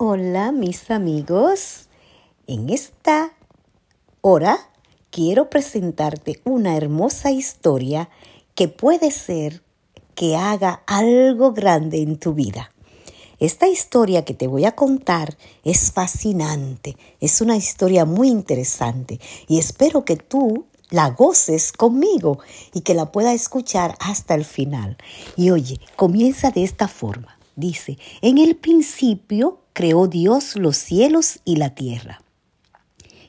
Hola mis amigos, en esta hora quiero presentarte una hermosa historia que puede ser que haga algo grande en tu vida. Esta historia que te voy a contar es fascinante, es una historia muy interesante y espero que tú la goces conmigo y que la pueda escuchar hasta el final. Y oye, comienza de esta forma. Dice, en el principio creó Dios los cielos y la tierra.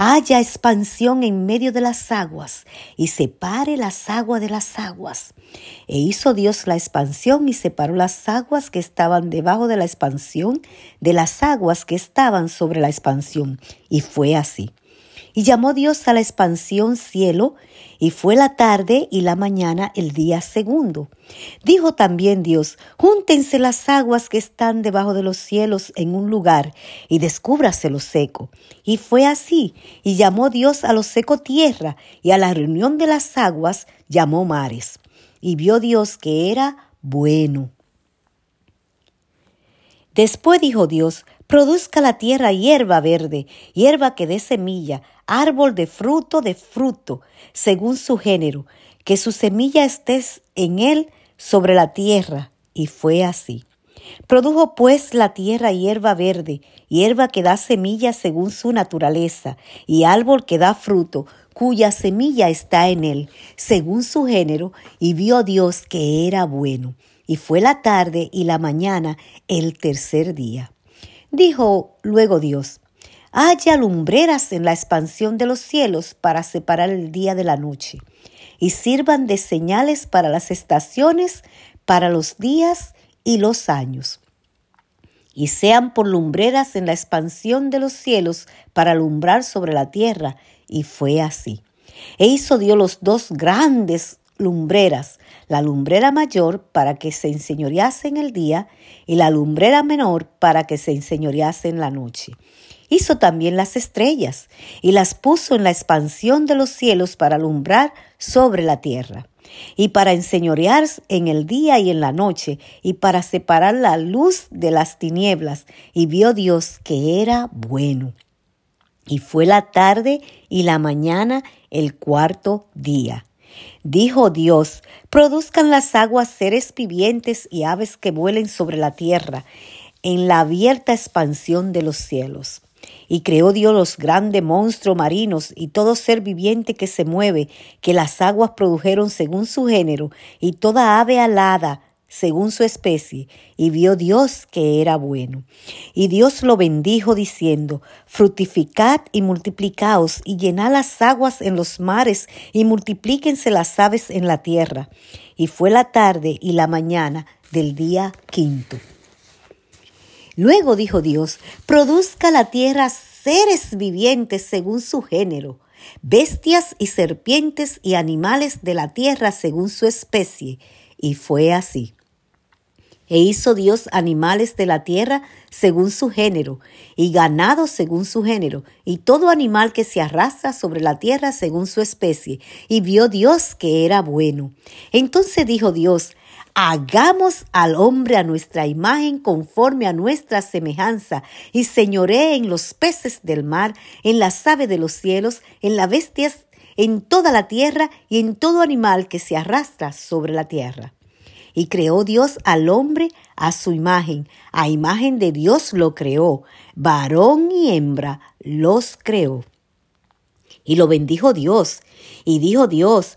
haya expansión en medio de las aguas y separe las aguas de las aguas. E hizo Dios la expansión y separó las aguas que estaban debajo de la expansión de las aguas que estaban sobre la expansión. Y fue así. Y llamó Dios a la expansión cielo, y fue la tarde y la mañana el día segundo. Dijo también Dios, júntense las aguas que están debajo de los cielos en un lugar, y descúbrase lo seco. Y fue así, y llamó Dios a lo seco tierra, y a la reunión de las aguas llamó mares. Y vio Dios que era bueno. Después dijo Dios, produzca la tierra hierba verde, hierba que dé semilla, árbol de fruto de fruto, según su género, que su semilla esté en él sobre la tierra. Y fue así. Produjo pues la tierra hierba verde, hierba que da semilla según su naturaleza, y árbol que da fruto, cuya semilla está en él, según su género, y vio Dios que era bueno. Y fue la tarde y la mañana el tercer día. Dijo luego Dios, haya lumbreras en la expansión de los cielos para separar el día de la noche, y sirvan de señales para las estaciones, para los días y los años. Y sean por lumbreras en la expansión de los cielos para alumbrar sobre la tierra. Y fue así. E hizo Dios los dos grandes lumbreras, la lumbrera mayor para que se enseñorease en el día y la lumbrera menor para que se enseñorease en la noche. Hizo también las estrellas y las puso en la expansión de los cielos para alumbrar sobre la tierra y para enseñorear en el día y en la noche y para separar la luz de las tinieblas. Y vio Dios que era bueno. Y fue la tarde y la mañana el cuarto día. Dijo Dios, produzcan las aguas seres vivientes y aves que vuelen sobre la tierra, en la abierta expansión de los cielos. Y creó Dios los grandes monstruos marinos y todo ser viviente que se mueve, que las aguas produjeron según su género, y toda ave alada según su especie, y vio Dios que era bueno. Y Dios lo bendijo diciendo, fructificad y multiplicaos, y llenad las aguas en los mares, y multiplíquense las aves en la tierra. Y fue la tarde y la mañana del día quinto. Luego dijo Dios, produzca la tierra seres vivientes según su género, bestias y serpientes y animales de la tierra según su especie. Y fue así. E hizo Dios animales de la tierra según su género, y ganado según su género, y todo animal que se arrastra sobre la tierra según su especie. Y vio Dios que era bueno. Entonces dijo Dios, hagamos al hombre a nuestra imagen conforme a nuestra semejanza, y señoree en los peces del mar, en las aves de los cielos, en las bestias, en toda la tierra y en todo animal que se arrastra sobre la tierra. Y creó Dios al hombre a su imagen, a imagen de Dios lo creó, varón y hembra los creó. Y lo bendijo Dios, y dijo Dios,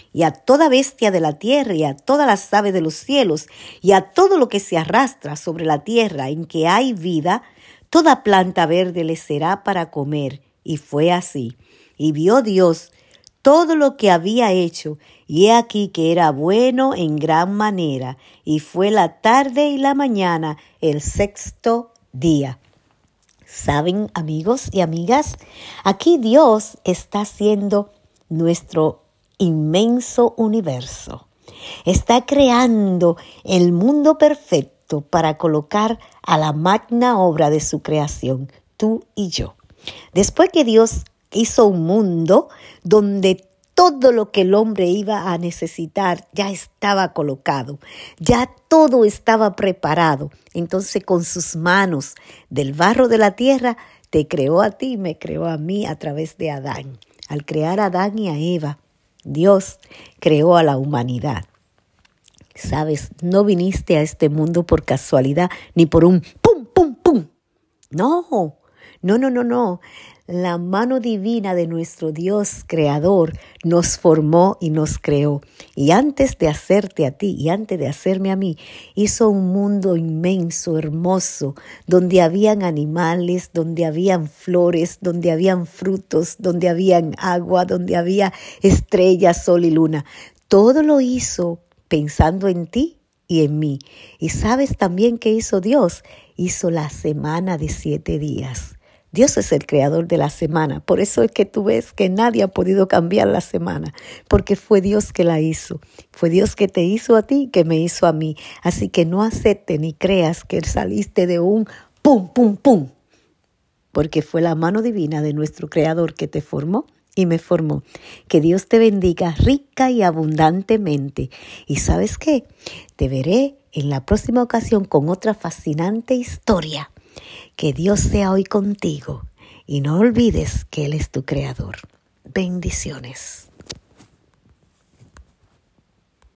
y a toda bestia de la tierra, y a todas las aves de los cielos, y a todo lo que se arrastra sobre la tierra en que hay vida, toda planta verde le será para comer. Y fue así. Y vio Dios todo lo que había hecho, y he aquí que era bueno en gran manera, y fue la tarde y la mañana el sexto día. ¿Saben, amigos y amigas? Aquí Dios está haciendo nuestro inmenso universo. Está creando el mundo perfecto para colocar a la magna obra de su creación, tú y yo. Después que Dios hizo un mundo donde todo lo que el hombre iba a necesitar ya estaba colocado, ya todo estaba preparado. Entonces con sus manos del barro de la tierra te creó a ti me creó a mí a través de Adán. Al crear a Adán y a Eva, Dios creó a la humanidad. Sabes, no viniste a este mundo por casualidad ni por un pum, pum, pum. No, no, no, no, no. La mano divina de nuestro Dios creador nos formó y nos creó. Y antes de hacerte a ti y antes de hacerme a mí, hizo un mundo inmenso, hermoso, donde habían animales, donde habían flores, donde habían frutos, donde habían agua, donde había estrellas, sol y luna. Todo lo hizo pensando en ti y en mí. Y sabes también qué hizo Dios? Hizo la semana de siete días. Dios es el creador de la semana. Por eso es que tú ves que nadie ha podido cambiar la semana, porque fue Dios que la hizo. Fue Dios que te hizo a ti, que me hizo a mí. Así que no acepte ni creas que saliste de un pum, pum, pum, porque fue la mano divina de nuestro creador que te formó y me formó. Que Dios te bendiga rica y abundantemente. Y sabes qué? Te veré en la próxima ocasión con otra fascinante historia. Que Dios sea hoy contigo y no olvides que Él es tu creador. Bendiciones.